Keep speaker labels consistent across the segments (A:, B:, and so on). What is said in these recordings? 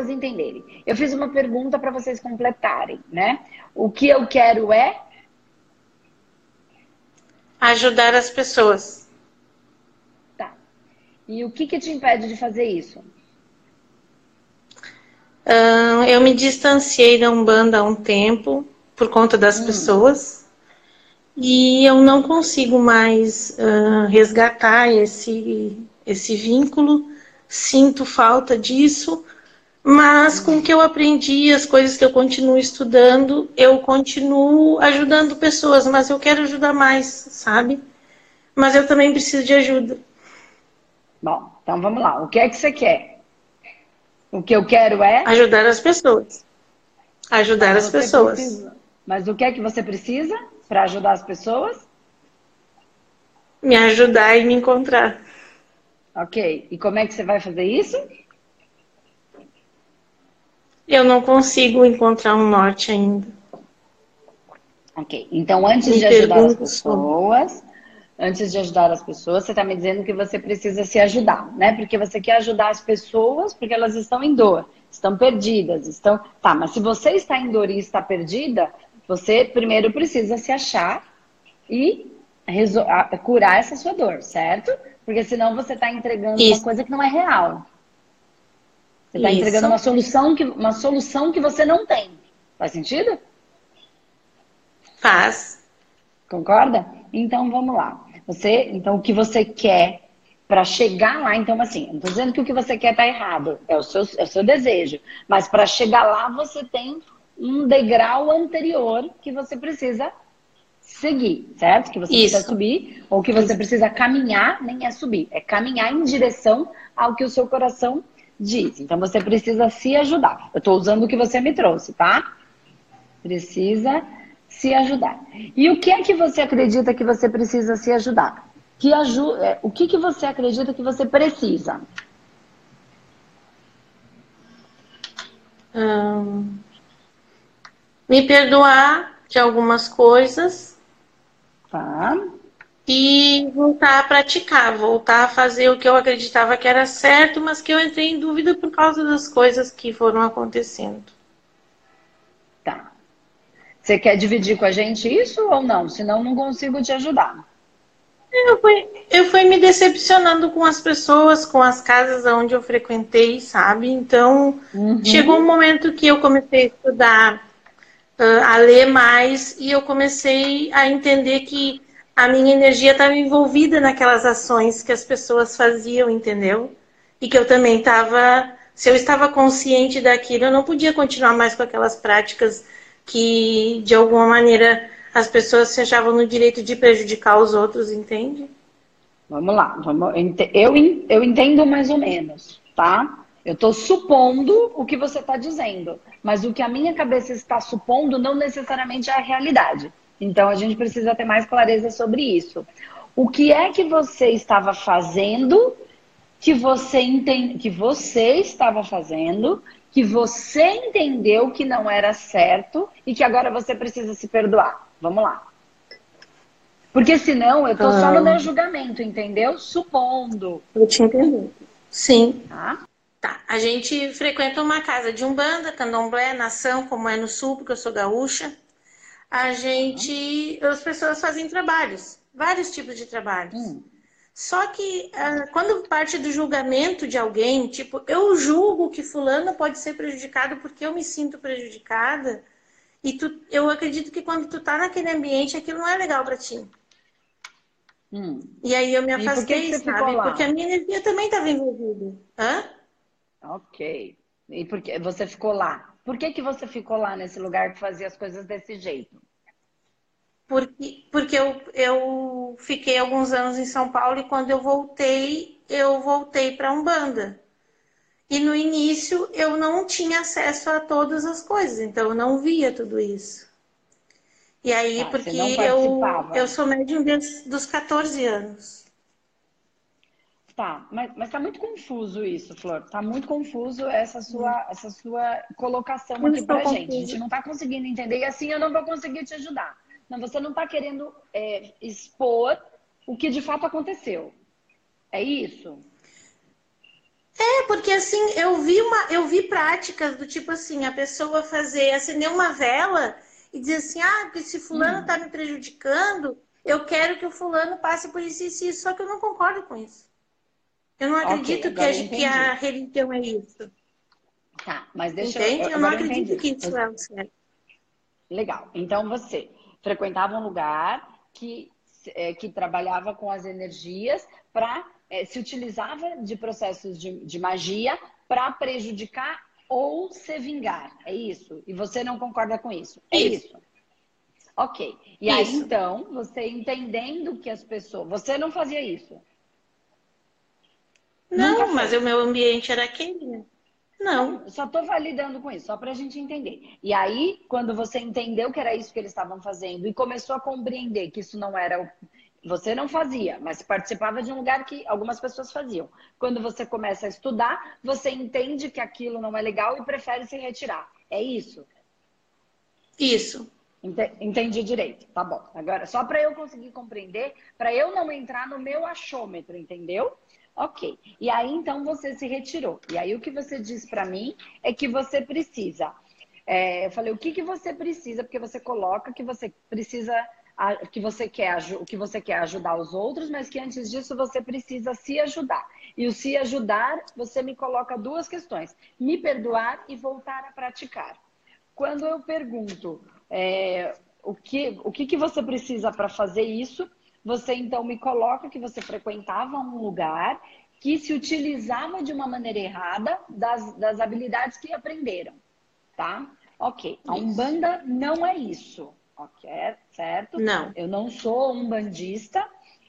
A: pessoas entenderem. Eu fiz uma pergunta para vocês completarem, né? O que eu quero é
B: ajudar as pessoas.
A: Tá. E o que que te impede de fazer isso?
B: Uh, eu me distanciei da Umbanda há um tempo por conta das hum. pessoas e eu não consigo mais uh, resgatar esse, esse vínculo. Sinto falta disso, mas com o que eu aprendi, as coisas que eu continuo estudando, eu continuo ajudando pessoas, mas eu quero ajudar mais, sabe? Mas eu também preciso de ajuda.
A: Bom, então vamos lá. O que é que você quer? O que eu quero é.
B: Ajudar as pessoas. Ajudar as pessoas.
A: Precisa. Mas o que é que você precisa para ajudar as pessoas?
B: Me ajudar e me encontrar.
A: Ok. E como é que você vai fazer isso?
B: Eu não consigo encontrar um norte ainda.
A: Ok. Então, antes me de ajudar as pessoas, antes de ajudar as pessoas, você está me dizendo que você precisa se ajudar, né? Porque você quer ajudar as pessoas porque elas estão em dor, estão perdidas, estão. Tá, mas se você está em dor e está perdida, você primeiro precisa se achar e curar essa sua dor, certo? Porque senão você está entregando Isso. uma coisa que não é real. Você está entregando uma solução, que, uma solução que você não tem. Faz sentido?
B: Faz.
A: Concorda? Então vamos lá. Você, então o que você quer para chegar lá, então assim, não estou dizendo que o que você quer está errado, é o seu, é o seu desejo, mas para chegar lá você tem um degrau anterior que você precisa seguir, certo? Que você Isso. precisa subir, ou que você precisa caminhar, nem é subir, é caminhar em direção ao que o seu coração diz. Então você precisa se ajudar. Eu estou usando o que você me trouxe, tá? Precisa se ajudar. E o que é que você acredita que você precisa se ajudar? Que aju é, o que, que você acredita que você precisa?
B: Hum, me perdoar de algumas coisas.
A: Tá.
B: E voltar a praticar, voltar a fazer o que eu acreditava que era certo, mas que eu entrei em dúvida por causa das coisas que foram acontecendo.
A: Você quer dividir com a gente isso ou não? Senão não consigo te ajudar.
B: Eu fui, eu fui me decepcionando com as pessoas, com as casas onde eu frequentei, sabe? Então, uhum. chegou um momento que eu comecei a estudar, uh, a ler mais, e eu comecei a entender que a minha energia estava envolvida naquelas ações que as pessoas faziam, entendeu? E que eu também estava. Se eu estava consciente daquilo, eu não podia continuar mais com aquelas práticas que de alguma maneira as pessoas se achavam no direito de prejudicar os outros, entende?
A: Vamos lá, vamos, eu, eu entendo mais ou menos, tá? Eu estou supondo o que você está dizendo, mas o que a minha cabeça está supondo não necessariamente é a realidade. Então a gente precisa ter mais clareza sobre isso. O que é que você estava fazendo que você entende, que você estava fazendo que você entendeu que não era certo e que agora você precisa se perdoar. Vamos lá. Porque senão eu tô ah. só no meu julgamento, entendeu? Supondo.
B: Eu te entendo. Sim. Tá? Tá. A gente frequenta uma casa de umbanda, candomblé, nação, como é no sul, porque eu sou gaúcha. A gente. As pessoas fazem trabalhos, vários tipos de trabalhos. Hum. Só que uh, quando parte do julgamento de alguém, tipo, eu julgo que fulano pode ser prejudicado porque eu me sinto prejudicada, e tu, eu acredito que quando tu tá naquele ambiente, aquilo não é legal para ti. Hum. E aí eu me afastei, por sabe? Porque a minha energia também estava envolvida. Hã?
A: Ok. E por que você ficou lá? Por que, que você ficou lá nesse lugar que fazia as coisas desse jeito?
B: porque, porque eu, eu fiquei alguns anos em São Paulo e quando eu voltei, eu voltei para Umbanda. E no início eu não tinha acesso a todas as coisas, então eu não via tudo isso. E aí, ah, porque eu, eu sou médium dos 14 anos.
A: Tá, mas, mas tá muito confuso isso, Flor. Tá muito confuso essa sua, essa sua colocação eu aqui pra gente. A gente não tá conseguindo entender e assim eu não vou conseguir te ajudar. Não, você não está querendo é, expor o que de fato aconteceu. É isso?
B: É, porque assim, eu vi uma, eu vi práticas do tipo assim, a pessoa fazer, acender uma vela e dizer assim, ah, porque se fulano está hum. me prejudicando, eu quero que o fulano passe por isso e isso, só que eu não concordo com isso. Eu não acredito okay, que, a, que, a, religião é isso.
A: Tá, mas deixa
B: Entende? eu. Eu não acredito entendi. que isso é o certo.
A: Legal. Então você frequentava um lugar que, é, que trabalhava com as energias para. É, se utilizava de processos de, de magia para prejudicar ou se vingar. É isso? E você não concorda com isso? É isso. isso. Ok. E isso. aí, então, você entendendo que as pessoas. Você não fazia isso?
B: Não, mas o meu ambiente era aquele. Não.
A: Só estou validando com isso, só para a gente entender. E aí, quando você entendeu que era isso que eles estavam fazendo e começou a compreender que isso não era. Você não fazia, mas participava de um lugar que algumas pessoas faziam. Quando você começa a estudar, você entende que aquilo não é legal e prefere se retirar. É isso?
B: Isso.
A: Entendi direito. Tá bom. Agora, só para eu conseguir compreender, para eu não entrar no meu achômetro, entendeu? Ok. E aí então você se retirou. E aí o que você diz para mim é que você precisa. É, eu falei o que, que você precisa, porque você coloca que você precisa, que você quer, o que você quer ajudar os outros, mas que antes disso você precisa se ajudar. E o se ajudar, você me coloca duas questões: me perdoar e voltar a praticar. Quando eu pergunto é, o, que, o que, que você precisa para fazer isso, você então me coloca que você frequentava um lugar que se utilizava de uma maneira errada das, das habilidades que aprenderam, tá? Ok. A Umbanda não é isso, ok? Certo?
B: Não.
A: Eu não sou um bandista.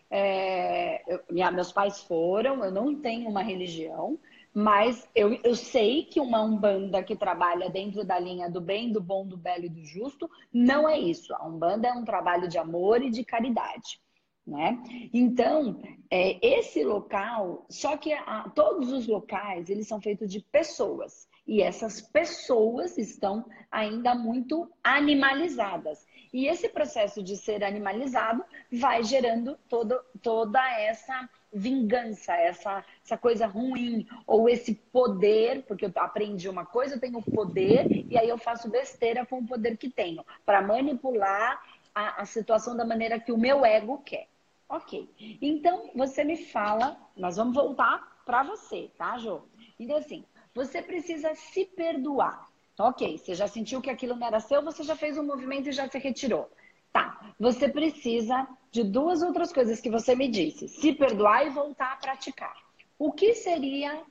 A: É, eu, minha, meus pais foram, eu não tenho uma religião, mas eu, eu sei que uma Umbanda que trabalha dentro da linha do bem, do bom, do belo e do justo, não é isso. A Umbanda é um trabalho de amor e de caridade. Né? Então, é, esse local, só que a, todos os locais, eles são feitos de pessoas. E essas pessoas estão ainda muito animalizadas. E esse processo de ser animalizado vai gerando todo, toda essa vingança, essa, essa coisa ruim, ou esse poder, porque eu aprendi uma coisa, eu tenho poder, e aí eu faço besteira com o poder que tenho, para manipular a, a situação da maneira que o meu ego quer. Ok. Então, você me fala, nós vamos voltar para você, tá, Jô? Então, assim, você precisa se perdoar. Ok, você já sentiu que aquilo não era seu, você já fez um movimento e já se retirou. Tá, você precisa de duas outras coisas que você me disse: se perdoar e voltar a praticar. O que seria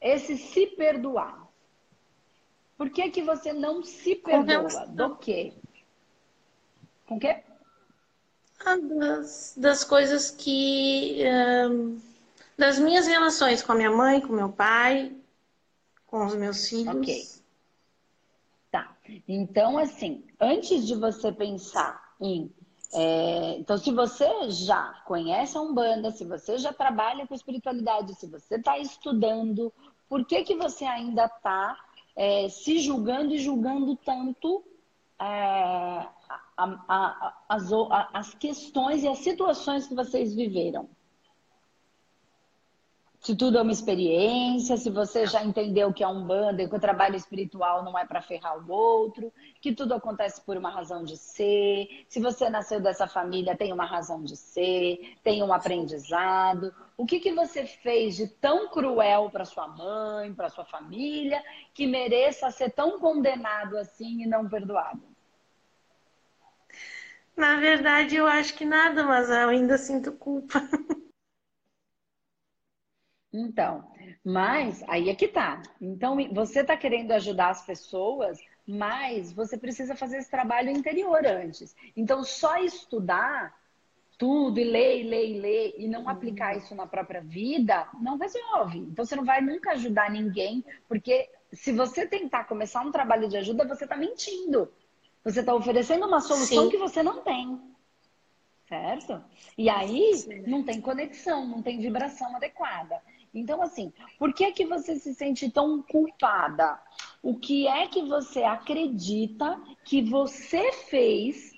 A: esse se perdoar? Por que, que você não se perdoa? Do quê? Com o quê?
B: Ah, das, das coisas que. Das minhas relações com a minha mãe, com meu pai, com os meus filhos.
A: Ok. Tá. Então, assim, antes de você pensar em. É, então, se você já conhece a Umbanda, se você já trabalha com espiritualidade, se você está estudando, por que, que você ainda está é, se julgando e julgando tanto é, a, a, as, as questões e as situações que vocês viveram. Se tudo é uma experiência, se você já entendeu que é um banda, que o trabalho espiritual não é para ferrar o outro, que tudo acontece por uma razão de ser, se você nasceu dessa família, tem uma razão de ser, tem um aprendizado. O que, que você fez de tão cruel para sua mãe, para sua família, que mereça ser tão condenado assim e não perdoado?
B: Na verdade, eu acho que nada, mas eu ainda sinto culpa.
A: Então, mas aí é que tá. Então, você tá querendo ajudar as pessoas, mas você precisa fazer esse trabalho interior antes. Então, só estudar tudo e ler, e ler, e ler e não uhum. aplicar isso na própria vida, não resolve. Então, você não vai nunca ajudar ninguém, porque se você tentar começar um trabalho de ajuda, você tá mentindo. Você está oferecendo uma solução Sim. que você não tem. Certo? E aí não tem conexão, não tem vibração adequada. Então, assim, por que que você se sente tão culpada? O que é que você acredita que você fez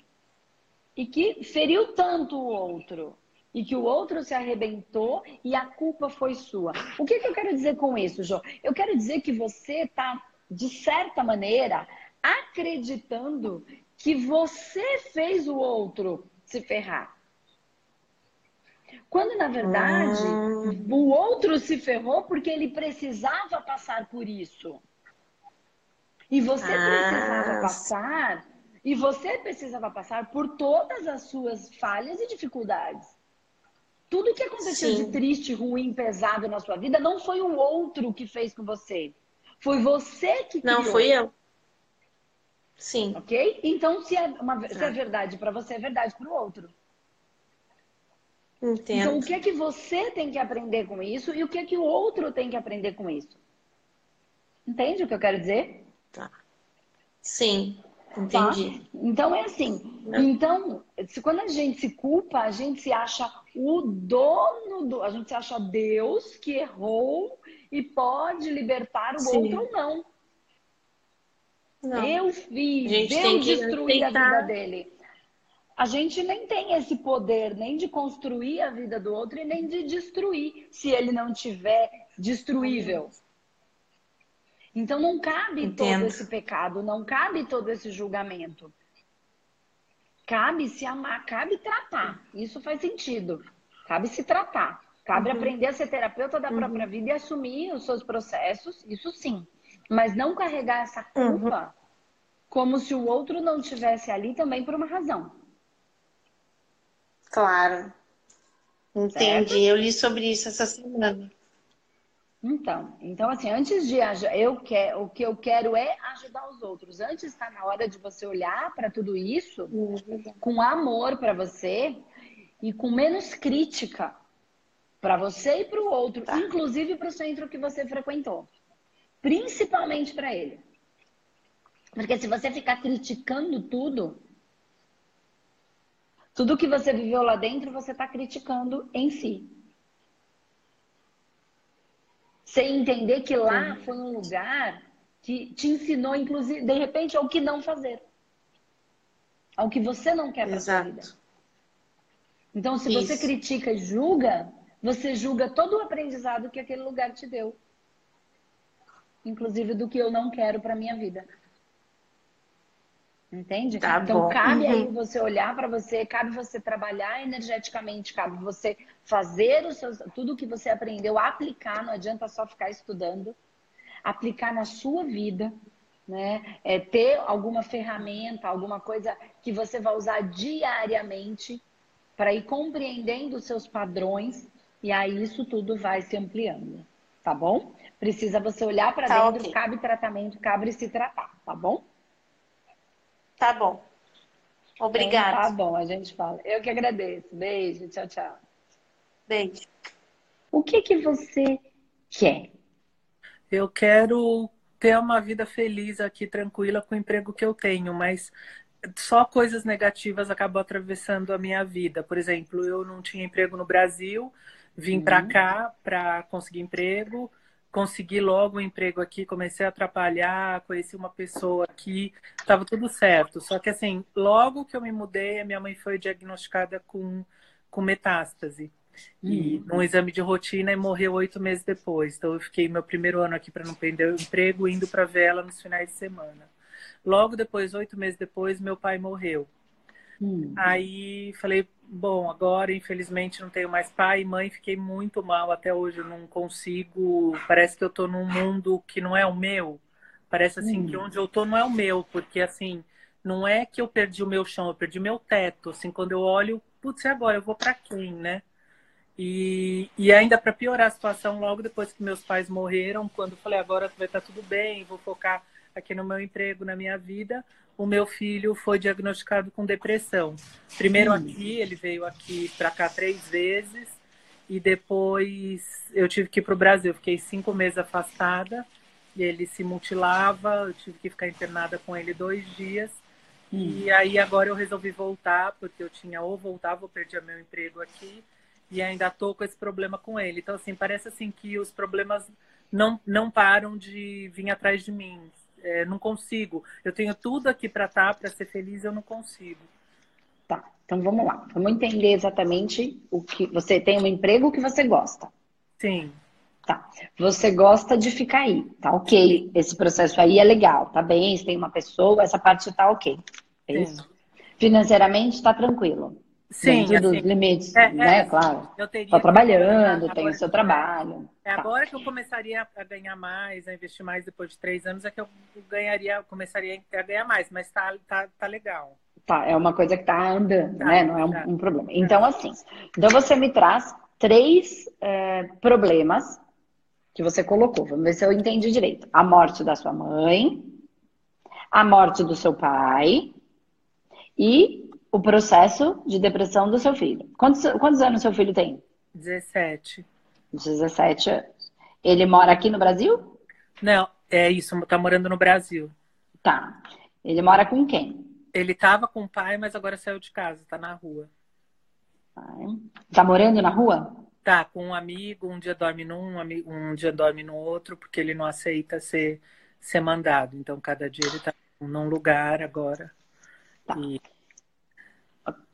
A: e que feriu tanto o outro? e que o outro se arrebentou e a culpa foi sua. O que, que eu quero dizer com isso, Jô? Eu quero dizer que você está, de certa maneira, acreditando que você fez o outro se ferrar. Quando, na verdade, hum. o outro se ferrou porque ele precisava passar por isso. E você ah. precisava passar, e você precisava passar por todas as suas falhas e dificuldades. Tudo que aconteceu Sim. de triste, ruim, pesado na sua vida não foi o outro que fez com você. Foi você que criou.
B: Não, fui eu. Sim.
A: Ok? Então, se é, uma, se é ah. verdade para você, é verdade para o outro.
B: Entendo.
A: Então, o que é que você tem que aprender com isso e o que é que o outro tem que aprender com isso? Entende o que eu quero dizer?
B: Tá. Sim, entendi. Tá?
A: Então é assim. Então, se, quando a gente se culpa, a gente se acha o dono do. A gente se acha Deus que errou e pode libertar o Sim. outro ou não. não. Eu fiz, eu destruí a vida dele a gente nem tem esse poder nem de construir a vida do outro e nem de destruir, se ele não tiver destruível. Então não cabe Entendo. todo esse pecado, não cabe todo esse julgamento. Cabe se amar, cabe tratar. Isso faz sentido. Cabe se tratar. Cabe uhum. aprender a ser terapeuta da própria uhum. vida e assumir os seus processos, isso sim. Mas não carregar essa culpa uhum. como se o outro não estivesse ali também por uma razão.
B: Claro. Entendi. Certo? Eu li sobre isso essa semana.
A: Então, então assim, antes de eu quero, o que eu quero é ajudar os outros. Antes está na hora de você olhar para tudo isso uhum. com amor para você e com menos crítica para você e para o outro, tá. inclusive para o centro que você frequentou, principalmente para ele. Porque se você ficar criticando tudo, tudo que você viveu lá dentro, você está criticando em si. Sem entender que lá Sim. foi um lugar que te ensinou, inclusive, de repente, ao que não fazer. Ao que você não quer para sua vida. Então, se Isso. você critica e julga, você julga todo o aprendizado que aquele lugar te deu. Inclusive do que eu não quero para minha vida. Entende? Tá então bom. cabe uhum. aí você olhar para você, cabe você trabalhar energeticamente, cabe você fazer os seus, tudo que você aprendeu, aplicar, não adianta só ficar estudando, aplicar na sua vida, né? É ter alguma ferramenta, alguma coisa que você vai usar diariamente para ir compreendendo os seus padrões e aí isso tudo vai se ampliando, tá bom? Precisa você olhar para tá, dentro, okay. cabe tratamento, cabe se tratar, tá bom?
B: Tá bom. Obrigada.
A: Então, tá bom, a gente fala. Eu que agradeço. Beijo, tchau, tchau.
B: Beijo.
A: O que que você quer?
C: Eu quero ter uma vida feliz aqui, tranquila, com o emprego que eu tenho, mas só coisas negativas acabam atravessando a minha vida. Por exemplo, eu não tinha emprego no Brasil, vim uhum. para cá para conseguir emprego consegui logo um emprego aqui, comecei a atrapalhar, conheci uma pessoa aqui, estava tudo certo. Só que assim, logo que eu me mudei, a minha mãe foi diagnosticada com, com metástase. E uhum. num exame de rotina e morreu oito meses depois. Então eu fiquei meu primeiro ano aqui para não perder o emprego, indo para ver ela nos finais de semana. Logo depois, oito meses depois, meu pai morreu. Uhum. Aí falei, Bom, agora infelizmente não tenho mais pai e mãe, fiquei muito mal até hoje, eu não consigo, parece que eu tô num mundo que não é o meu. Parece assim hum. que onde eu tô não é o meu, porque assim, não é que eu perdi o meu chão, eu perdi meu teto, assim, quando eu olho, putz, e agora eu vou para quem, né? E, e ainda para piorar a situação, logo depois que meus pais morreram, quando eu falei agora vai estar tá tudo bem, vou focar aqui no meu emprego, na minha vida, o meu filho foi diagnosticado com depressão. Primeiro hum. aqui, ele veio aqui para cá três vezes e depois eu tive que ir para o Brasil. Fiquei cinco meses afastada e ele se mutilava. Eu tive que ficar internada com ele dois dias. Hum. E aí agora eu resolvi voltar porque eu tinha ou voltava ou perdia meu emprego aqui e ainda tô com esse problema com ele. Então assim parece assim que os problemas não não param de vir atrás de mim é, não consigo. Eu tenho tudo aqui para estar, tá, para ser feliz, eu não consigo.
A: Tá, então vamos lá. Vamos entender exatamente o que você tem um emprego que você gosta.
C: Sim.
A: Tá. Você gosta de ficar aí, tá ok. Esse processo aí é legal, tá bem, você tem uma pessoa, essa parte tá ok. É Sim. isso? Financeiramente tá tranquilo.
C: Sim,
A: dentro assim, dos limites, é, né? É, claro. Eu teria tá trabalhando, tem o seu trabalho.
C: É tá. agora que eu começaria a ganhar mais, a investir mais depois de três anos, é que eu ganharia, começaria a ganhar mais, mas tá, tá, tá legal.
A: Tá, é uma coisa que tá andando, tá, né? Não é um, tá. um problema. Então, assim, então você me traz três é, problemas que você colocou. Vamos ver se eu entendi direito. A morte da sua mãe, a morte do seu pai e o processo de depressão do seu filho. Quantos, quantos anos seu filho tem?
C: 17.
A: 17 anos. Ele mora aqui no Brasil?
C: Não, é isso, tá morando no Brasil.
A: Tá. Ele mora com quem?
C: Ele tava com o pai, mas agora saiu de casa, tá na rua.
A: Tá morando na rua?
C: Tá, com um amigo, um dia dorme num, um dia dorme no outro, porque ele não aceita ser, ser mandado. Então, cada dia ele tá num lugar agora.
A: Tá. E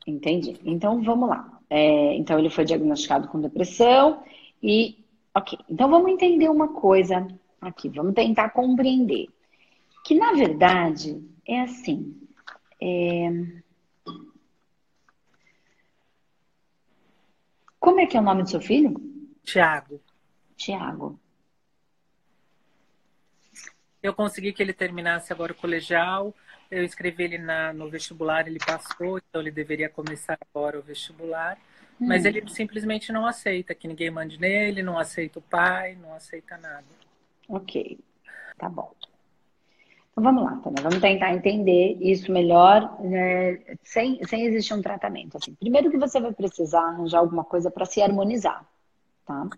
A: Entendi. Então vamos lá. É, então ele foi diagnosticado com depressão e, ok. Então vamos entender uma coisa aqui. Vamos tentar compreender que na verdade é assim. É... Como é que é o nome do seu filho?
C: Tiago.
A: Tiago.
C: Eu consegui que ele terminasse agora o colegial eu escrevi ele na, no vestibular, ele passou, então ele deveria começar agora o vestibular. Hum. Mas ele simplesmente não aceita que ninguém mande nele, não aceita o pai, não aceita nada.
A: Ok, tá bom. Então vamos lá, Tânia, vamos tentar entender isso melhor, né, sem, sem existir um tratamento. Assim, primeiro que você vai precisar arranjar alguma coisa para se harmonizar, tá?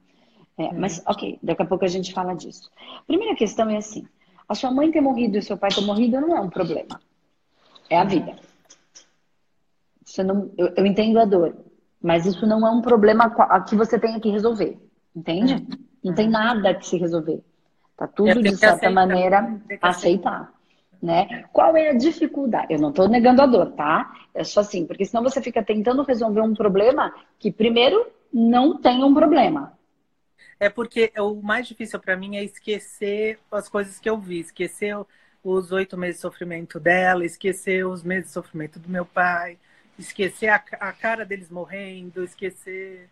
A: É. Mas, ok, daqui a pouco a gente fala disso. Primeira questão é assim: a sua mãe ter morrido e o seu pai ter morrido não é um problema. É a vida. Você não, eu, eu entendo a dor, mas isso não é um problema que você tenha que resolver. Entende? Não tem nada que se resolver. Tá tudo, de certa aceitar. maneira, aceitar. Né? Qual é a dificuldade? Eu não estou negando a dor, tá? É só assim, porque senão você fica tentando resolver um problema que, primeiro, não tem um problema.
C: É porque o mais difícil para mim é esquecer as coisas que eu vi, esquecer os oito meses de sofrimento dela, esquecer os meses de sofrimento do meu pai, esquecer a, a cara deles morrendo, esquecer.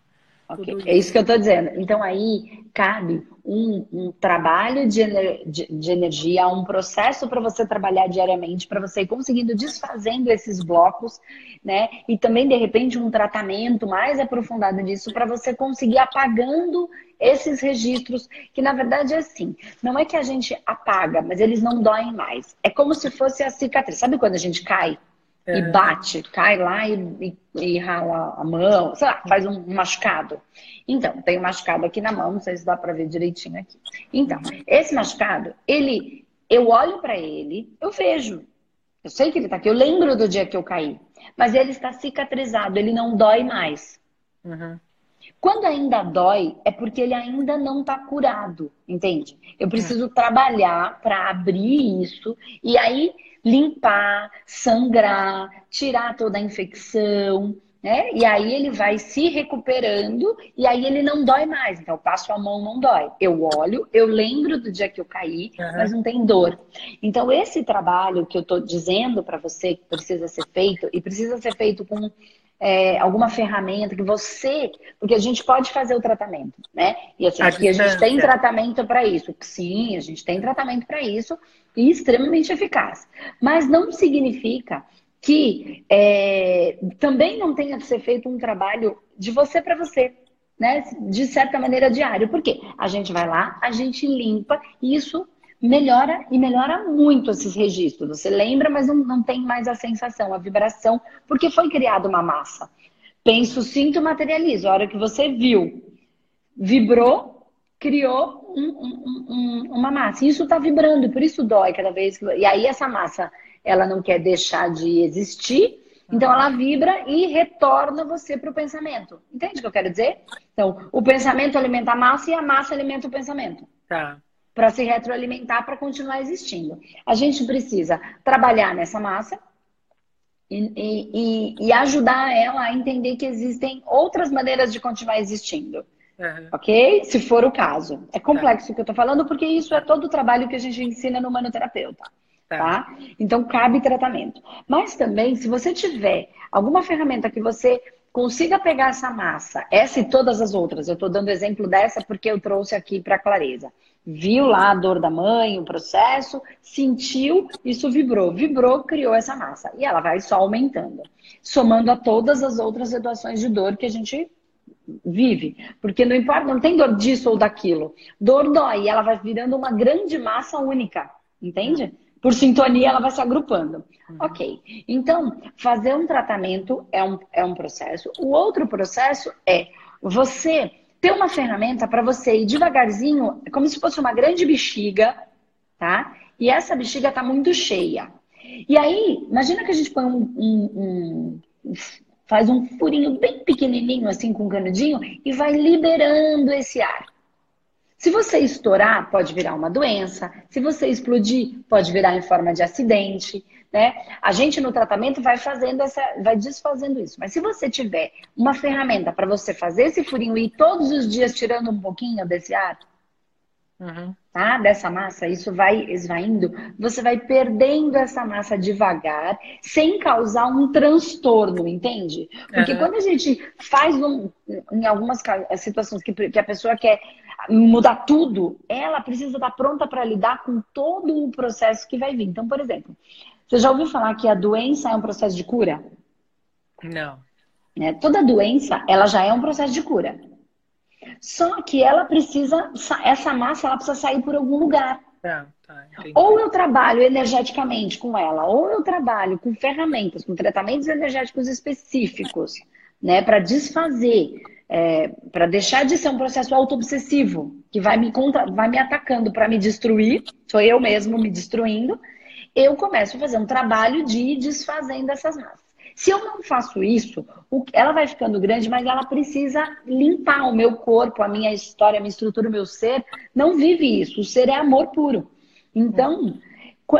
A: Okay. É isso que eu estou dizendo. Então aí cabe um, um trabalho de, de, de, energia, um processo para você trabalhar diariamente, para você ir conseguindo desfazendo esses blocos, né? E também, de repente, um tratamento mais aprofundado disso para você conseguir apagando esses registros, que na verdade é assim, não é que a gente apaga, mas eles não doem mais. É como se fosse a cicatriz. Sabe quando a gente cai é. e bate, cai lá e, e, e, rala a mão, sei lá, faz um machucado? Então, tem um machucado aqui na mão, não sei se dá para ver direitinho aqui. Então, esse machucado, ele, eu olho para ele, eu vejo. Eu sei que ele tá aqui, eu lembro do dia que eu caí. Mas ele está cicatrizado, ele não dói mais. Uhum. Quando ainda dói, é porque ele ainda não está curado, entende? Eu preciso trabalhar para abrir isso e aí limpar, sangrar, tirar toda a infecção, né? E aí ele vai se recuperando e aí ele não dói mais. Então eu passo a mão, não dói. Eu olho, eu lembro do dia que eu caí, uhum. mas não tem dor. Então esse trabalho que eu estou dizendo para você que precisa ser feito e precisa ser feito com é, alguma ferramenta que você. Porque a gente pode fazer o tratamento, né? E assim, a aqui a gente tem tratamento para isso. Sim, a gente tem tratamento para isso e extremamente eficaz. Mas não significa que é, também não tenha de ser feito um trabalho de você para você. Né, de certa maneira diário. Por quê? A gente vai lá, a gente limpa, e isso melhora e melhora muito esses registros. Você lembra, mas não, não tem mais a sensação, a vibração, porque foi criada uma massa. Penso, sinto, materializo. A hora que você viu, vibrou, criou um, um, um, uma massa. Isso está vibrando, por isso dói cada vez. Que... E aí essa massa, ela não quer deixar de existir, então ela vibra e retorna você para o pensamento. Entende o que eu quero dizer? Então, o pensamento alimenta a massa e a massa alimenta o pensamento.
C: Tá
A: para se retroalimentar, para continuar existindo. A gente precisa trabalhar nessa massa, E, e, e, ajudar ela a entender que existem outras maneiras de continuar existindo. Uhum. Ok? Se for o caso. É complexo o que eu estou falando, porque isso é todo o trabalho que a gente ensina no manoterapeuta. Tá. tá? Então, cabe tratamento. Mas também, se você tiver alguma ferramenta que você consiga pegar essa massa, essa e todas as outras, eu estou dando exemplo dessa porque eu trouxe aqui para clareza. Viu lá a dor da mãe, o processo, sentiu, isso vibrou. Vibrou, criou essa massa. E ela vai só aumentando, somando a todas as outras situações de dor que a gente vive. Porque não importa, não tem dor disso ou daquilo. Dor dói, ela vai virando uma grande massa única, entende? Por sintonia, ela vai se agrupando. Uhum. Ok. Então, fazer um tratamento é um, é um processo. O outro processo é você ter uma ferramenta para você ir devagarzinho, como se fosse uma grande bexiga, tá? E essa bexiga tá muito cheia. E aí, imagina que a gente põe um, um, um faz um furinho bem pequenininho assim com um canudinho e vai liberando esse ar. Se você estourar, pode virar uma doença. Se você explodir, pode virar em forma de acidente. Né? A gente no tratamento vai fazendo essa, vai desfazendo isso. Mas se você tiver uma ferramenta para você fazer esse furinho e ir todos os dias tirando um pouquinho desse ar, uhum. tá? Dessa massa, isso vai esvaindo, você vai perdendo essa massa devagar, sem causar um transtorno, entende? Porque uhum. quando a gente faz um, em algumas situações que, que a pessoa quer mudar tudo, ela precisa estar pronta para lidar com todo o processo que vai vir. Então, por exemplo, você já ouviu falar que a doença é um processo de cura?
C: Não.
A: É, toda doença, ela já é um processo de cura. Só que ela precisa, essa massa, ela precisa sair por algum lugar. Tá, tá, ou eu trabalho energeticamente com ela, ou eu trabalho com ferramentas, com tratamentos energéticos específicos, né, para desfazer é, para deixar de ser um processo auto-obsessivo, que vai me, contra, vai me atacando para me destruir, sou eu mesmo me destruindo, eu começo a fazer um trabalho de ir desfazendo essas massas. Se eu não faço isso, ela vai ficando grande, mas ela precisa limpar o meu corpo, a minha história, a minha estrutura, o meu ser. Não vive isso. O ser é amor puro. Então,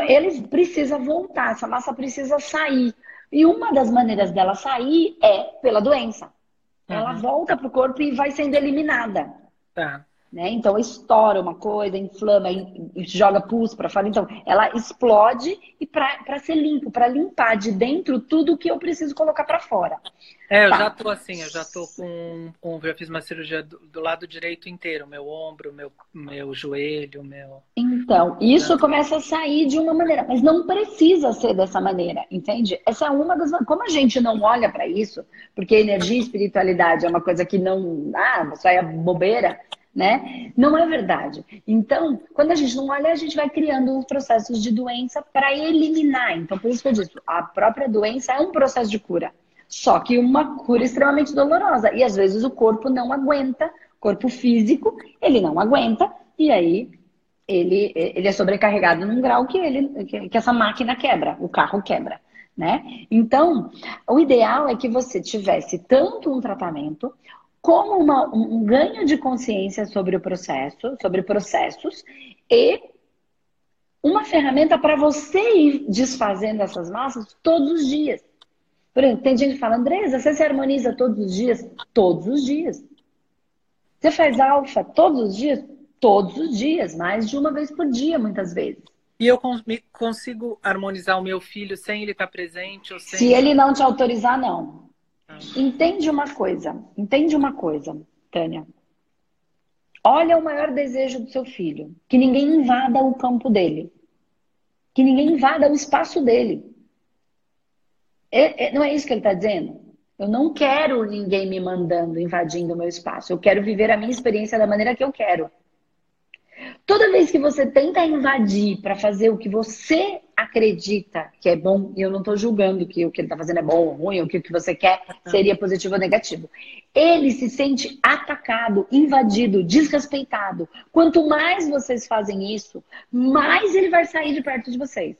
A: ele precisa voltar, essa massa precisa sair. E uma das maneiras dela sair é pela doença. Ela uhum. volta para o corpo e vai sendo eliminada. Tá. Né? Então estoura uma coisa, inflama, joga pus para fora. Então ela explode e para ser limpo, para limpar de dentro tudo que eu preciso colocar para fora.
C: É, eu tá. já tô assim, eu já tô com, com eu fiz uma cirurgia do, do, lado direito inteiro, meu ombro, meu, meu joelho, meu.
A: Então, isso começa a sair de uma maneira, mas não precisa ser dessa maneira, entende? Essa é uma das. Como a gente não olha para isso, porque energia e espiritualidade é uma coisa que não. Ah, só é bobeira né? Não é verdade. Então, quando a gente não olha, a gente vai criando os processos de doença para eliminar. Então, por isso que eu disse, a própria doença é um processo de cura. Só que uma cura extremamente dolorosa. E às vezes o corpo não aguenta, corpo físico, ele não aguenta, e aí ele, ele é sobrecarregado num grau que, ele, que essa máquina quebra, o carro quebra. Né? Então, o ideal é que você tivesse tanto um tratamento como uma, um ganho de consciência sobre o processo, sobre processos e uma ferramenta para você ir desfazendo essas massas todos os dias. Por exemplo, tem gente que fala, Andresa, você se harmoniza todos os dias? Todos os dias. Você faz alfa todos os dias? Todos os dias, mais de uma vez por dia, muitas vezes.
C: E eu consigo harmonizar o meu filho sem ele estar presente? Ou sem...
A: Se ele não te autorizar, não. Entende uma coisa, entende uma coisa, Tânia. Olha o maior desejo do seu filho, que ninguém invada o campo dele, que ninguém invada o espaço dele. É, é, não é isso que ele está dizendo? Eu não quero ninguém me mandando, invadindo o meu espaço. Eu quero viver a minha experiência da maneira que eu quero. Toda vez que você tenta invadir para fazer o que você acredita que é bom, e eu não estou julgando que o que ele está fazendo é bom ou ruim, ou que o que você quer seria positivo ou negativo. Ele se sente atacado, invadido, desrespeitado. Quanto mais vocês fazem isso, mais ele vai sair de perto de vocês.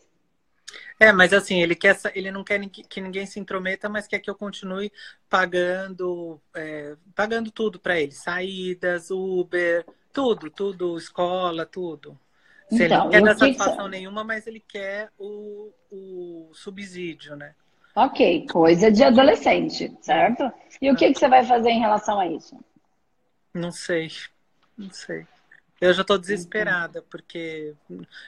C: É, mas assim, ele quer, ele não quer que ninguém se intrometa, mas quer que eu continue pagando, é, pagando tudo para ele, saídas, Uber, tudo, tudo, escola, tudo. Se então, ele não quer dar satisfação que... nenhuma, mas ele quer o, o subsídio, né?
A: Ok, coisa de adolescente, certo? E o que, que você vai fazer em relação a isso?
C: Não sei, não sei. Eu já estou desesperada, porque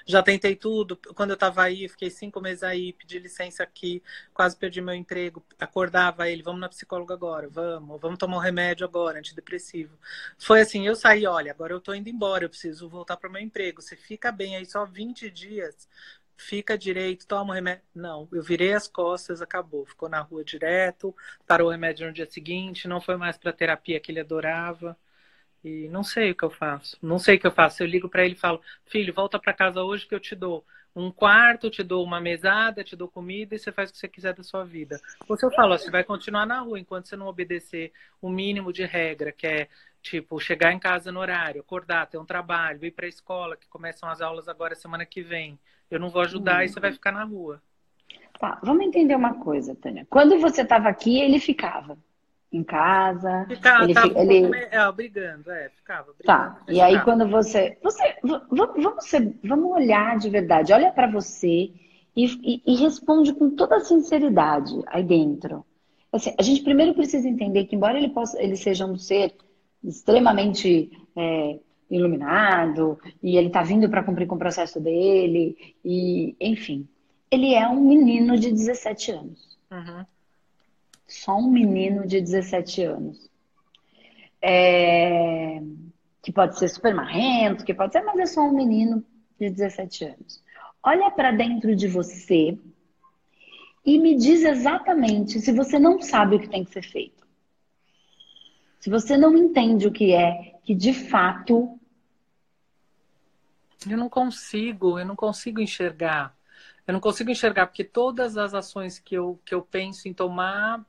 C: já tentei tudo. Quando eu estava aí, fiquei cinco meses aí, pedi licença aqui, quase perdi meu emprego. Acordava ele, vamos na psicóloga agora, vamos, vamos tomar um remédio agora, antidepressivo. Foi assim, eu saí, olha, agora eu estou indo embora, eu preciso voltar para o meu emprego. Você fica bem aí só 20 dias, fica direito, toma o remédio. Não, eu virei as costas, acabou. Ficou na rua direto, parou o remédio no dia seguinte, não foi mais para terapia que ele adorava. E não sei o que eu faço. Não sei o que eu faço. Eu ligo para ele e falo: "Filho, volta para casa hoje que eu te dou um quarto, te dou uma mesada, te dou comida e você faz o que você quiser da sua vida". Ou se eu falo: "Você vai continuar na rua enquanto você não obedecer o mínimo de regra, que é tipo chegar em casa no horário, acordar, ter um trabalho, ir para a escola, que começam as aulas agora semana que vem. Eu não vou ajudar hum. e você vai ficar na rua".
A: Tá, vamos entender uma coisa, Tânia. Quando você estava aqui, ele ficava em casa.
C: Ficava, ele, tava ele... É, brigando, é, ficava. Brigando,
A: tá. E aí quando você, você, vamos, ser, vamos olhar de verdade, olha para você e, e, e, responde com toda a sinceridade aí dentro. Assim, a gente primeiro precisa entender que embora ele possa, ele seja um ser extremamente é, iluminado e ele está vindo para cumprir com o processo dele e, enfim, ele é um menino de 17 anos. Uhum. Só um menino de 17 anos. É... Que pode ser super marrento, que pode ser, mas é só um menino de 17 anos. Olha para dentro de você e me diz exatamente se você não sabe o que tem que ser feito. Se você não entende o que é que de fato.
C: Eu não consigo, eu não consigo enxergar. Eu não consigo enxergar, porque todas as ações que eu, que eu penso em tomar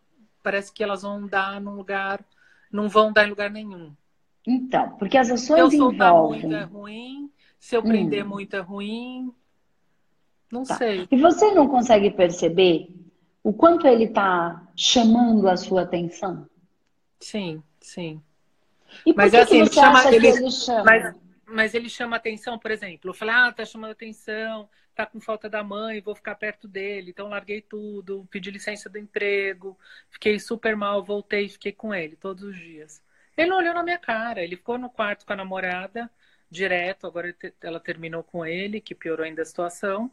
C: parece que elas vão dar num lugar, não vão dar em lugar nenhum.
A: Então, porque as ações se eu envolvem...
C: muito é ruim, se eu prender hum. muito é ruim, não tá. sei.
A: E você não consegue perceber o quanto ele está chamando a sua atenção?
C: Sim, sim.
A: E mas que, assim, que você chama, acha ele, que ele chama?
C: Mas, mas ele chama atenção, por exemplo, eu falei, ah, tá chamando atenção, tá com falta da mãe, vou ficar perto dele. Então larguei tudo, pedi licença do emprego, fiquei super mal, voltei, fiquei com ele todos os dias. Ele não olhou na minha cara, ele ficou no quarto com a namorada, direto, agora ela terminou com ele, que piorou ainda a situação.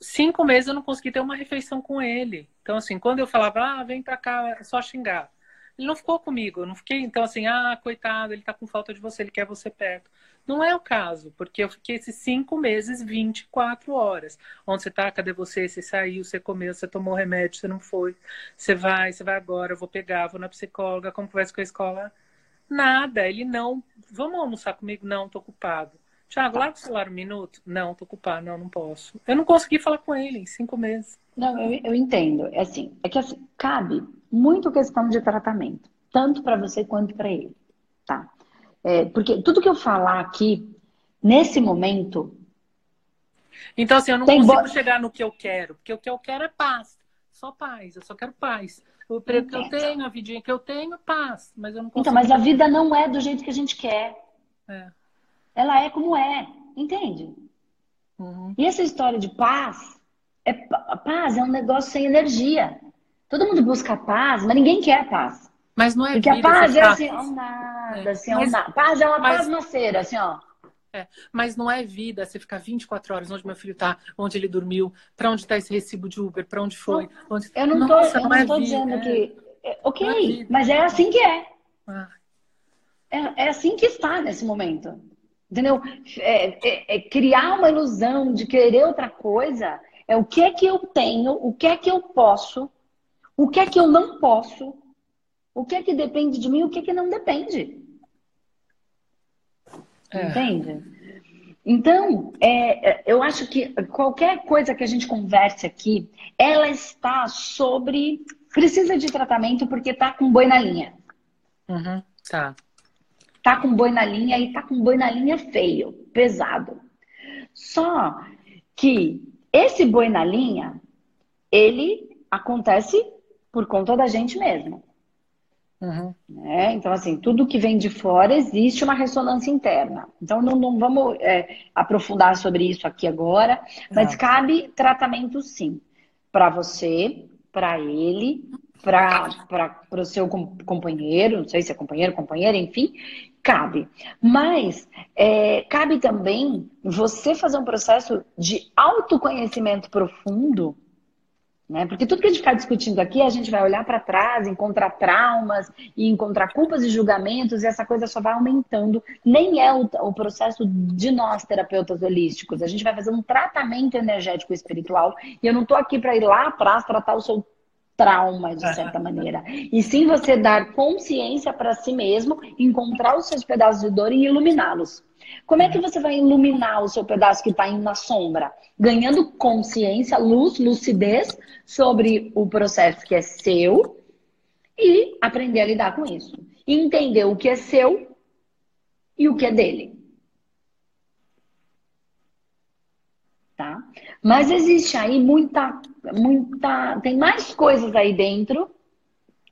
C: Cinco meses eu não consegui ter uma refeição com ele. Então, assim, quando eu falava, ah, vem pra cá, é só xingar. Ele não ficou comigo, eu não fiquei, então assim, ah, coitado, ele tá com falta de você, ele quer você perto. Não é o caso, porque eu fiquei esses cinco meses, 24 horas. Onde você tá? Cadê você? Você saiu, você comeu, você tomou remédio, você não foi. Você vai, você vai agora, eu vou pegar, vou na psicóloga, como conversa com a escola? Nada, ele não. Vamos almoçar comigo? Não, tô ocupado. Tiago, larga o celular um minuto? Não, tô ocupado, não, não posso. Eu não consegui falar com ele em cinco meses.
A: Não, eu, eu entendo. É assim, é que assim, cabe muito questão de tratamento, tanto para você quanto para ele, tá? É, porque tudo que eu falar aqui, nesse momento.
C: Então, assim, eu não consigo bo... chegar no que eu quero, porque o que eu quero é paz. Só paz, eu só quero paz. O emprego que eu tenho, a vidinha que eu tenho, paz. Mas eu não consigo.
A: Então, mas a vida não é do jeito que a gente quer. É. Ela é como é, entende? Uhum. E essa história de paz, é, paz é um negócio sem energia. Todo mundo busca paz, mas ninguém quer paz.
C: Mas não é
A: Porque a paz é assim, ó, nada, é. assim, ó, mas, nada. Paz é uma mas, paz maceira, assim, ó.
C: É, mas não é vida você ficar 24 horas onde meu filho está, onde ele dormiu, para onde está esse recibo de Uber, para onde foi. Onde...
A: Eu não estou não, não é dizendo é... que. É, ok, é mas é assim que é. Ah. é. É assim que está nesse momento. Entendeu? É, é, criar uma ilusão de querer outra coisa é o que é que eu tenho, o que é que eu posso, o que é que eu não posso o que é que depende de mim o que é que não depende. É. Entende? Então, é, é, eu acho que qualquer coisa que a gente converse aqui, ela está sobre. Precisa de tratamento porque tá com boi na linha.
C: Uhum, tá.
A: Tá com boi na linha e tá com boi na linha feio, pesado. Só que esse boi na linha, ele acontece por conta da gente mesmo. Uhum. Né? Então, assim, tudo que vem de fora existe uma ressonância interna. Então, não, não vamos é, aprofundar sobre isso aqui agora, mas ah. cabe tratamento sim para você, para ele, para o seu companheiro, não sei se é companheiro, companheira, enfim, cabe. Mas é, cabe também você fazer um processo de autoconhecimento profundo né? Porque tudo que a gente ficar discutindo aqui, a gente vai olhar para trás, encontrar traumas e encontrar culpas e julgamentos, e essa coisa só vai aumentando. Nem é o, o processo de nós, terapeutas holísticos. A gente vai fazer um tratamento energético espiritual, e eu não estou aqui para ir lá atrás tratar o seu trauma, de certa maneira. E sim você dar consciência para si mesmo, encontrar os seus pedaços de dor e iluminá-los. Como é que você vai iluminar o seu pedaço que está indo na sombra? Ganhando consciência, luz, lucidez sobre o processo que é seu e aprender a lidar com isso. Entender o que é seu e o que é dele. Tá? Mas existe aí muita, muita. Tem mais coisas aí dentro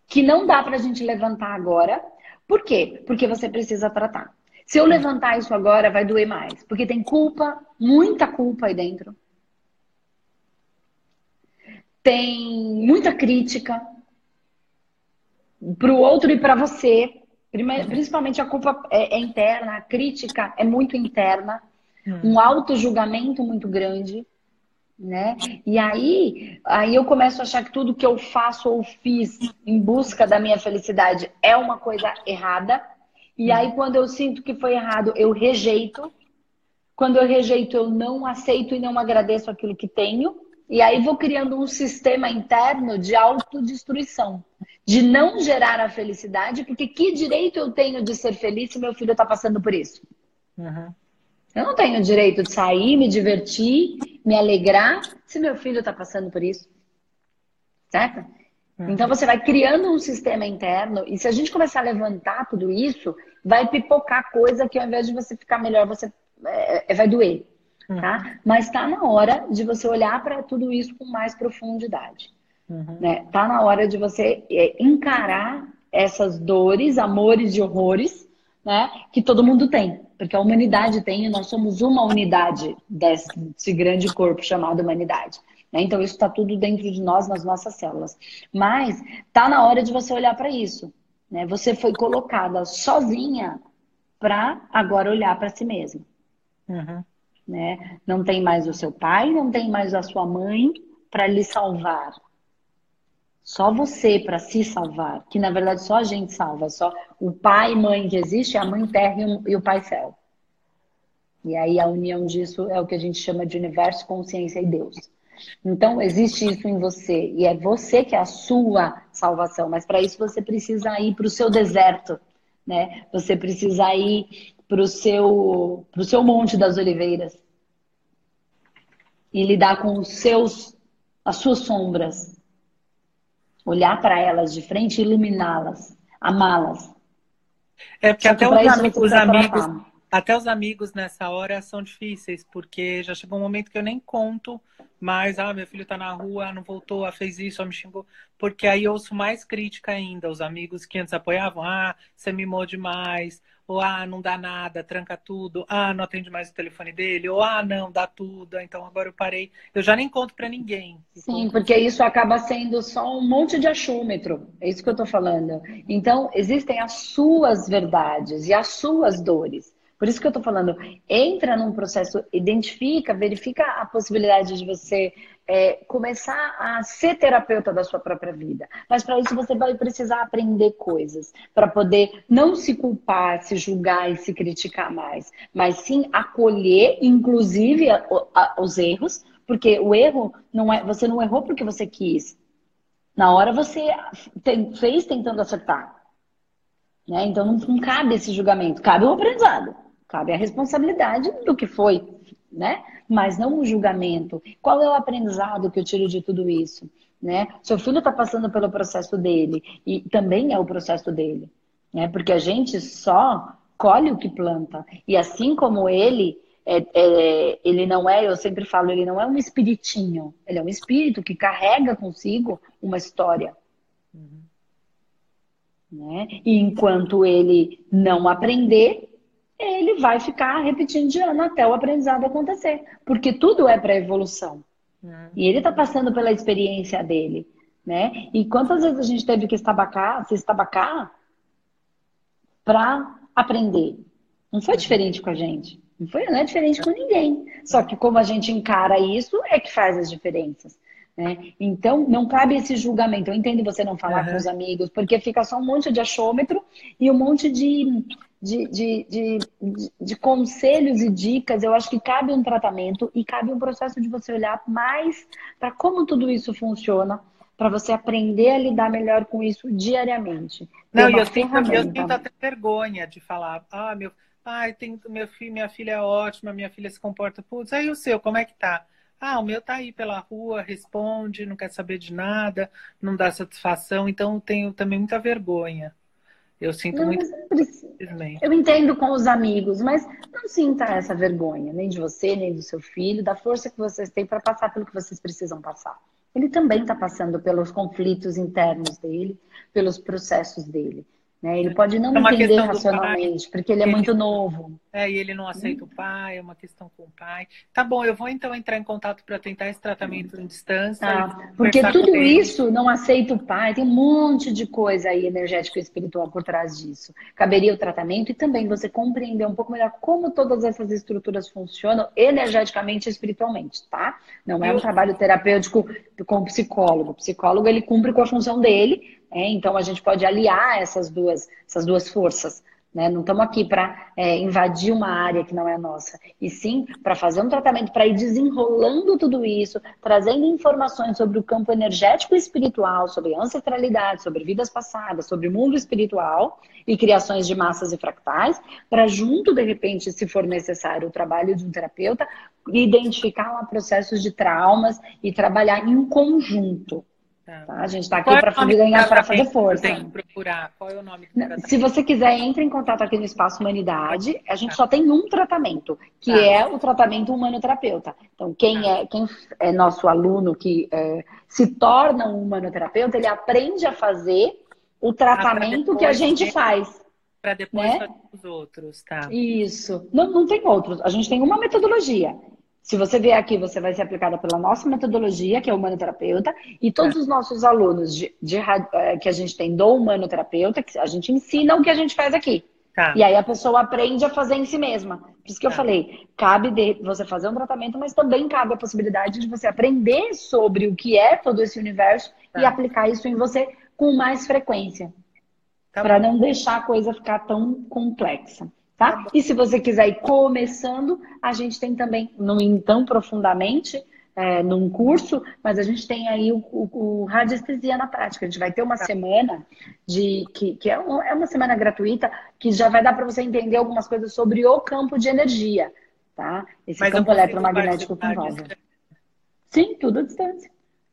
A: que não dá pra gente levantar agora. Por quê? Porque você precisa tratar. Se eu levantar isso agora, vai doer mais. Porque tem culpa, muita culpa aí dentro. Tem muita crítica para o outro e para você. Principalmente a culpa é, é, interna, a crítica é muito interna. Hum. Um auto-julgamento muito grande. Né? E aí, aí eu começo a achar que tudo que eu faço ou fiz em busca da minha felicidade é uma coisa errada e aí, quando eu sinto que foi errado, eu rejeito. Quando eu rejeito, eu não aceito e não agradeço aquilo que tenho. E aí vou criando um sistema interno de autodestruição, de não gerar a felicidade, porque que direito eu tenho de ser feliz se meu filho está passando por isso? Uhum. Eu não tenho direito de sair, me divertir, me alegrar, se meu filho está passando por isso. Certo? Uhum. Então você vai criando um sistema interno e se a gente começar a levantar tudo isso, vai pipocar coisa que ao invés de você ficar melhor, você é, é vai doer, uhum. tá? Mas está na hora de você olhar para tudo isso com mais profundidade. Uhum. Né? Tá na hora de você é, encarar essas dores, amores e horrores, né? Que todo mundo tem, porque a humanidade tem e nós somos uma unidade desse grande corpo chamado humanidade. Né? Então, isso está tudo dentro de nós, nas nossas células. Mas tá na hora de você olhar para isso. Né? Você foi colocada sozinha para agora olhar para si mesma. Uhum. Né? Não tem mais o seu pai, não tem mais a sua mãe para lhe salvar. Só você para se salvar, que na verdade só a gente salva, só o pai e mãe que existe, é a mãe terra e o pai céu. E aí a união disso é o que a gente chama de universo, consciência e Deus. Então, existe isso em você. E é você que é a sua salvação. Mas para isso você precisa ir para o seu deserto. Né? Você precisa ir para o seu, pro seu Monte das Oliveiras. E lidar com os seus, as suas sombras. Olhar para elas de frente e iluminá-las. Amá-las.
C: É porque até os, os amigos, até os amigos nessa hora são difíceis, porque já chegou um momento que eu nem conto mais, ah, meu filho tá na rua, não voltou, ah, fez isso, ah, me xingou. Porque aí eu ouço mais crítica ainda. Os amigos que antes apoiavam, ah, você mimou demais, ou ah, não dá nada, tranca tudo, ah, não atende mais o telefone dele, ou ah, não, dá tudo, então agora eu parei. Eu já nem conto para ninguém.
A: Sim, porque isso acaba sendo só um monte de achômetro. É isso que eu tô falando. Então, existem as suas verdades e as suas dores. Por isso que eu estou falando, entra num processo, identifica, verifica a possibilidade de você é, começar a ser terapeuta da sua própria vida. Mas para isso você vai precisar aprender coisas para poder não se culpar, se julgar e se criticar mais, mas sim acolher, inclusive, a, a, os erros, porque o erro não é, você não errou porque você quis. Na hora você tem, fez tentando acertar. Né? Então não, não cabe esse julgamento, cabe o aprendizado. Cabe a responsabilidade do que foi, né? Mas não o julgamento. Qual é o aprendizado que eu tiro de tudo isso? Né? Seu filho está passando pelo processo dele e também é o processo dele, né? Porque a gente só colhe o que planta e assim como ele é, é, ele não é, eu sempre falo, ele não é um espiritinho, ele é um espírito que carrega consigo uma história. Uhum. Né? E enquanto ele não aprender, ele vai ficar repetindo de ano até o aprendizado acontecer. Porque tudo é para evolução. Uhum. E ele está passando pela experiência dele. né? E quantas vezes a gente teve que estabacar, se estabacar para aprender? Não foi diferente com a gente. Não foi, não é diferente com ninguém. Só que como a gente encara isso, é que faz as diferenças. Né? Então, não cabe esse julgamento. Eu entendo você não falar uhum. com os amigos, porque fica só um monte de achômetro e um monte de, de, de, de, de conselhos e dicas. Eu acho que cabe um tratamento e cabe um processo de você olhar mais para como tudo isso funciona, para você aprender a lidar melhor com isso diariamente.
C: Não, eu sinto, eu sinto até vergonha de falar, ah, meu, ai, tem, meu filho, minha filha é ótima, minha filha se comporta, putz, aí o seu, como é que tá? Ah, o meu tá aí pela rua, responde, não quer saber de nada, não dá satisfação, então tenho também muita vergonha. Eu sinto não, muito.
A: Eu entendo com os amigos, mas não sinta essa vergonha, nem de você, nem do seu filho, da força que vocês têm para passar pelo que vocês precisam passar. Ele também está passando pelos conflitos internos dele, pelos processos dele. Né? Ele pode não é entender racionalmente, porque ele é muito novo.
C: É, e ele não aceita hum. o pai, é uma questão com o pai. Tá bom, eu vou então entrar em contato para tentar esse tratamento em distância.
A: Tá, porque tudo isso não aceita o pai, tem um monte de coisa aí energética e espiritual por trás disso. Caberia o tratamento e também você compreender um pouco melhor como todas essas estruturas funcionam energeticamente e espiritualmente, tá? Não é um trabalho terapêutico com o psicólogo. O psicólogo ele cumpre com a função dele, é, então a gente pode aliar essas duas, essas duas forças. Né? Não estamos aqui para é, invadir uma área que não é nossa, e sim para fazer um tratamento, para ir desenrolando tudo isso, trazendo informações sobre o campo energético e espiritual, sobre ancestralidade, sobre vidas passadas, sobre mundo espiritual e criações de massas e fractais, para junto, de repente, se for necessário, o trabalho de um terapeuta, identificar lá processos de traumas e trabalhar em conjunto. Tá. tá? A gente está aqui para é ganhar para fazer força.
C: Procurar. Qual é o nome
A: do Se você quiser, entre em contato aqui no Espaço Humanidade. A gente tá. só tem um tratamento, que tá. é o tratamento humanoterapeuta. Então, quem, tá. é, quem é nosso aluno que é, se torna um humanoterapeuta, ele aprende a fazer o tratamento ah, que a gente faz.
C: Para depois né? fazer os outros, tá?
A: Isso. Não, não tem outros. A gente tem uma metodologia. Se você vier aqui, você vai ser aplicada pela nossa metodologia, que é o humanoterapeuta, e todos é. os nossos alunos de, de, é, que a gente tem do humanoterapeuta, que a gente ensina o que a gente faz aqui. Tá. E aí a pessoa aprende a fazer em si mesma. Por isso que tá. eu falei, cabe de você fazer um tratamento, mas também cabe a possibilidade de você aprender sobre o que é todo esse universo tá. e aplicar isso em você com mais frequência. Tá para não deixar a coisa ficar tão complexa. Tá? tá e se você quiser ir começando, a gente tem também, não ir tão profundamente, é, num curso, mas a gente tem aí o, o, o radiestesia na prática. A gente vai ter uma tá. semana de que, que é, um, é uma semana gratuita que já vai dar para você entender algumas coisas sobre o campo de energia, tá? Esse mas campo eletromagnético que envolve. Sim, tudo à distância.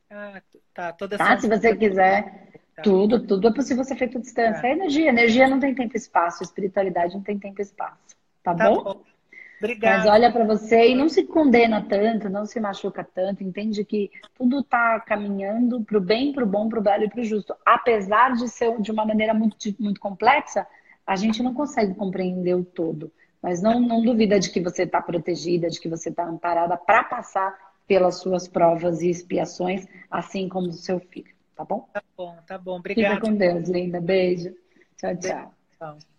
C: Ah, tá, toda
A: tá, se você quiser. Tá. Tudo, tudo é possível ser feito à distância. É. é energia. Energia não tem tempo e espaço. Espiritualidade não tem tempo e espaço. Tá, tá bom? bom?
C: Obrigada.
A: Mas olha para você e não se condena tanto, não se machuca tanto. Entende que tudo está caminhando para o bem, para o bom, para o belo e para o justo. Apesar de ser de uma maneira muito, muito complexa, a gente não consegue compreender o todo. Mas não, não duvida de que você está protegida, de que você está amparada para passar pelas suas provas e expiações, assim como o seu filho. Tá bom?
C: Tá bom, tá bom. Obrigada.
A: Fica com Deus, linda. Beijo. Tchau, tchau. Tchau.